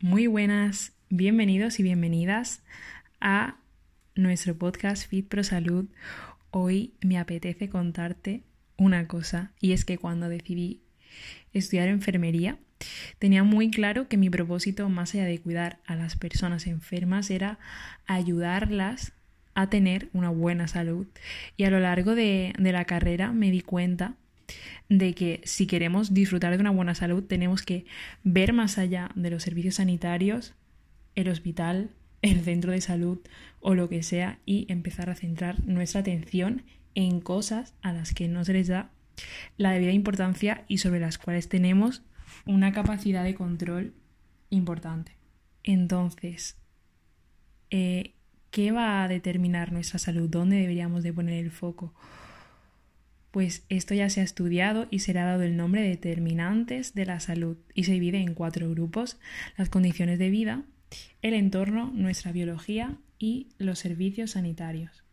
Muy buenas, bienvenidos y bienvenidas a nuestro podcast Fit Pro Salud. Hoy me apetece contarte una cosa y es que cuando decidí estudiar enfermería tenía muy claro que mi propósito más allá de cuidar a las personas enfermas era ayudarlas a tener una buena salud. Y a lo largo de, de la carrera me di cuenta de que si queremos disfrutar de una buena salud tenemos que ver más allá de los servicios sanitarios, el hospital, el centro de salud o lo que sea y empezar a centrar nuestra atención en cosas a las que no se les da la debida importancia y sobre las cuales tenemos una capacidad de control importante. Entonces, eh, ¿qué va a determinar nuestra salud? ¿Dónde deberíamos de poner el foco? Pues esto ya se ha estudiado y será dado el nombre de determinantes de la salud y se divide en cuatro grupos, las condiciones de vida, el entorno, nuestra biología y los servicios sanitarios.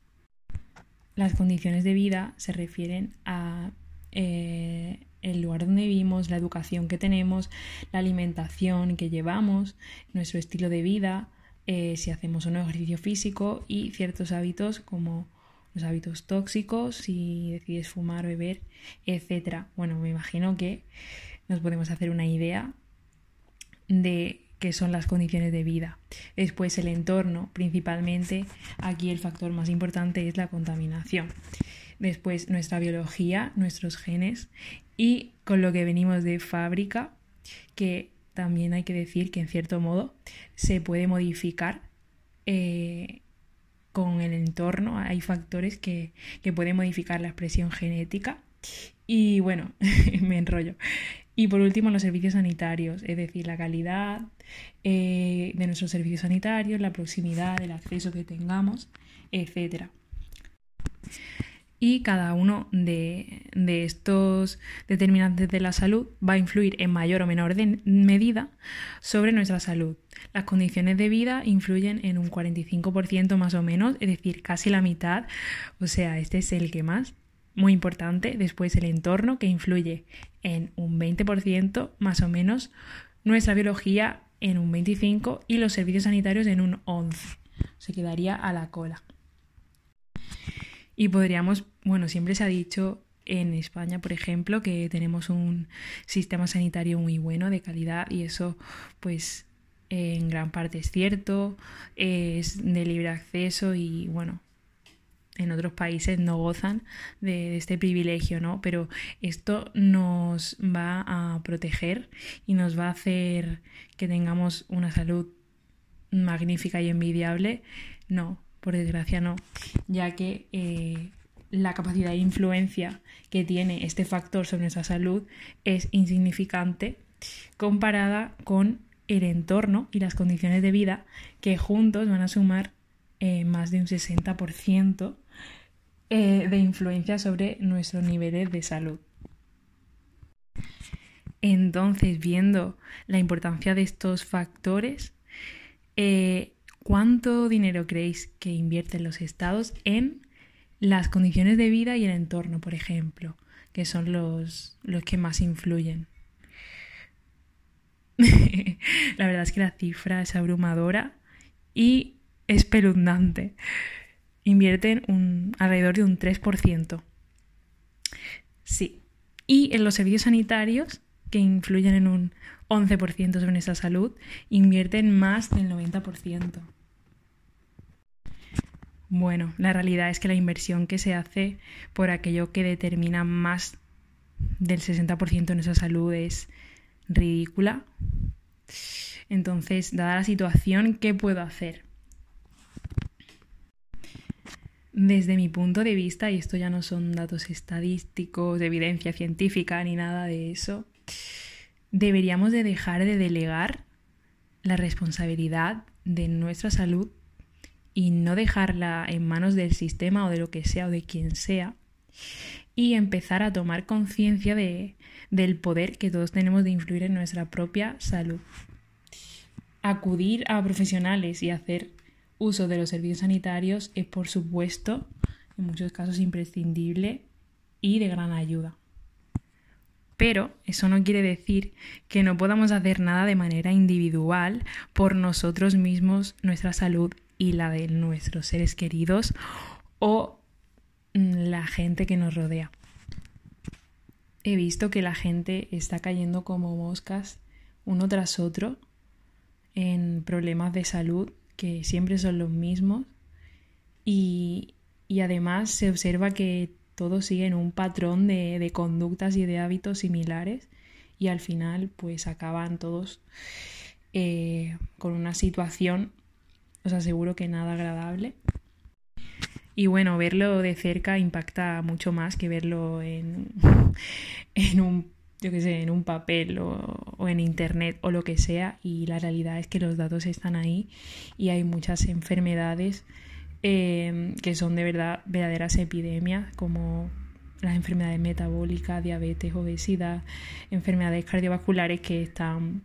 Las condiciones de vida se refieren a eh, el lugar donde vivimos, la educación que tenemos, la alimentación que llevamos, nuestro estilo de vida, eh, si hacemos un ejercicio físico y ciertos hábitos como los hábitos tóxicos, si decides fumar, beber, etc. Bueno, me imagino que nos podemos hacer una idea de qué son las condiciones de vida. Después el entorno, principalmente aquí el factor más importante es la contaminación. Después nuestra biología, nuestros genes y con lo que venimos de fábrica, que también hay que decir que en cierto modo se puede modificar eh, con el entorno. Hay factores que, pueden modificar la expresión genética. Y bueno, me enrollo. Y por último, los servicios sanitarios, es decir, la calidad eh, de nuestros servicios sanitarios, la proximidad, el acceso que tengamos, etc. Y cada uno de, de, estos determinantes de la salud va a influir en mayor o menor medida sobre nuestra salud. Las condiciones de vida influyen en un 45% más o menos, es decir, casi la mitad, o sea, este es el que más, muy importante. Después el entorno, que influye en un 20% más o menos, nuestra biología en un 25% y los servicios sanitarios en un 11%. Se quedaría a la cola. Y podríamos, bueno, siempre se ha dicho en España, por ejemplo, que tenemos un sistema sanitario muy bueno, de calidad, y eso pues en gran parte es cierto, es de libre acceso y bueno, en otros países no gozan de, este privilegio, ¿no? Pero esto nos va a proteger y nos va a hacer que tengamos una salud magnífica y envidiable. No, por desgracia no, ya que eh, la capacidad de influencia que tiene este factor sobre nuestra salud es insignificante comparada con el entorno y las condiciones de vida que juntos van a sumar eh, más de un 60% eh, de influencia sobre nuestros niveles de salud. Entonces, viendo la importancia de estos factores, eh, ¿cuánto dinero creéis que invierten los estados en las condiciones de vida y el entorno, por ejemplo, que son los, los que más influyen? la verdad es que la cifra es abrumadora y espeluznante. Invierten un, alrededor de un 3%. Sí. Y en los servicios sanitarios, que influyen en un 11% sobre nuestra salud, invierten más del 90%. Bueno, la realidad es que la inversión que se hace por aquello que determina más del 60% de nuestra salud es ridícula. Entonces, dada la situación, ¿qué puedo hacer? Desde mi punto de vista, y esto ya no son datos estadísticos, de evidencia científica ni nada de eso, deberíamos de dejar de delegar la responsabilidad de nuestra salud y no dejarla en manos del sistema o de lo que sea o de quien sea y empezar a tomar conciencia de, del poder que todos tenemos de influir en nuestra propia salud. Acudir a profesionales y hacer uso de los servicios sanitarios es, por supuesto, en muchos casos imprescindible y de gran ayuda. Pero eso no quiere decir que no podamos hacer nada de manera individual por nosotros mismos, nuestra salud y la de nuestros seres queridos o la gente que nos rodea. He visto que la gente está cayendo como moscas uno tras otro en problemas de salud que siempre son los mismos y, y además se observa que todos siguen un patrón de, de, conductas y de hábitos similares y al final pues acaban todos eh, con una situación, os aseguro que nada agradable. Y bueno, verlo de cerca impacta mucho más que verlo en, en un yo que sé, en un papel o, en internet o lo que sea. Y la realidad es que los datos están ahí y hay muchas enfermedades eh, que son de verdad verdaderas epidemias como las enfermedades metabólicas, diabetes, obesidad, enfermedades cardiovasculares que están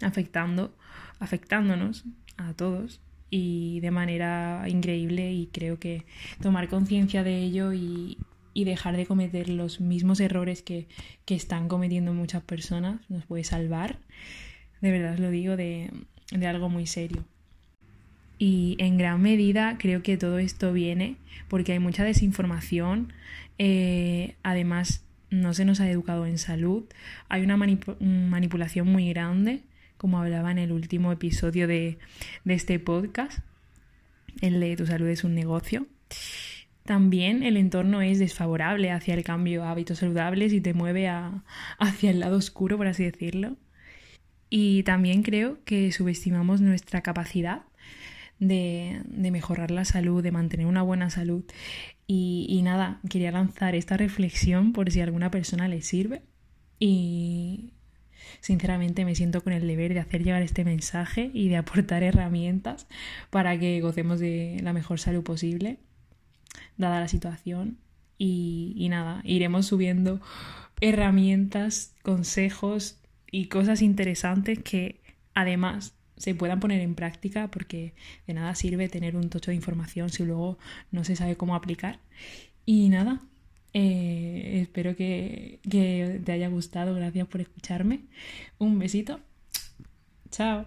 afectando, afectándonos a todos y de manera increíble y creo que tomar conciencia de ello y, y, dejar de cometer los mismos errores que, que, están cometiendo muchas personas nos puede salvar, de verdad os lo digo, de, de algo muy serio. Y en gran medida creo que todo esto viene porque hay mucha desinformación, eh, además no se nos ha educado en salud, hay una manip manipulación muy grande, como hablaba en el último episodio de, este podcast, el de tu salud es un negocio. También el entorno es desfavorable hacia el cambio a hábitos saludables y te mueve a, hacia el lado oscuro, por así decirlo. Y también creo que subestimamos nuestra capacidad de, de, mejorar la salud, de mantener una buena salud. Y, y, nada, quería lanzar esta reflexión por si a alguna persona le sirve. Y sinceramente me siento con el deber de hacer llegar este mensaje y de aportar herramientas para que gocemos de la mejor salud posible, dada la situación. Y, y nada, iremos subiendo herramientas, consejos y cosas interesantes que además se puedan poner en práctica porque de nada sirve tener un tocho de información si luego no se sabe cómo aplicar. Y nada, eh, espero que, que te haya gustado. Gracias por escucharme. Un besito. Chao.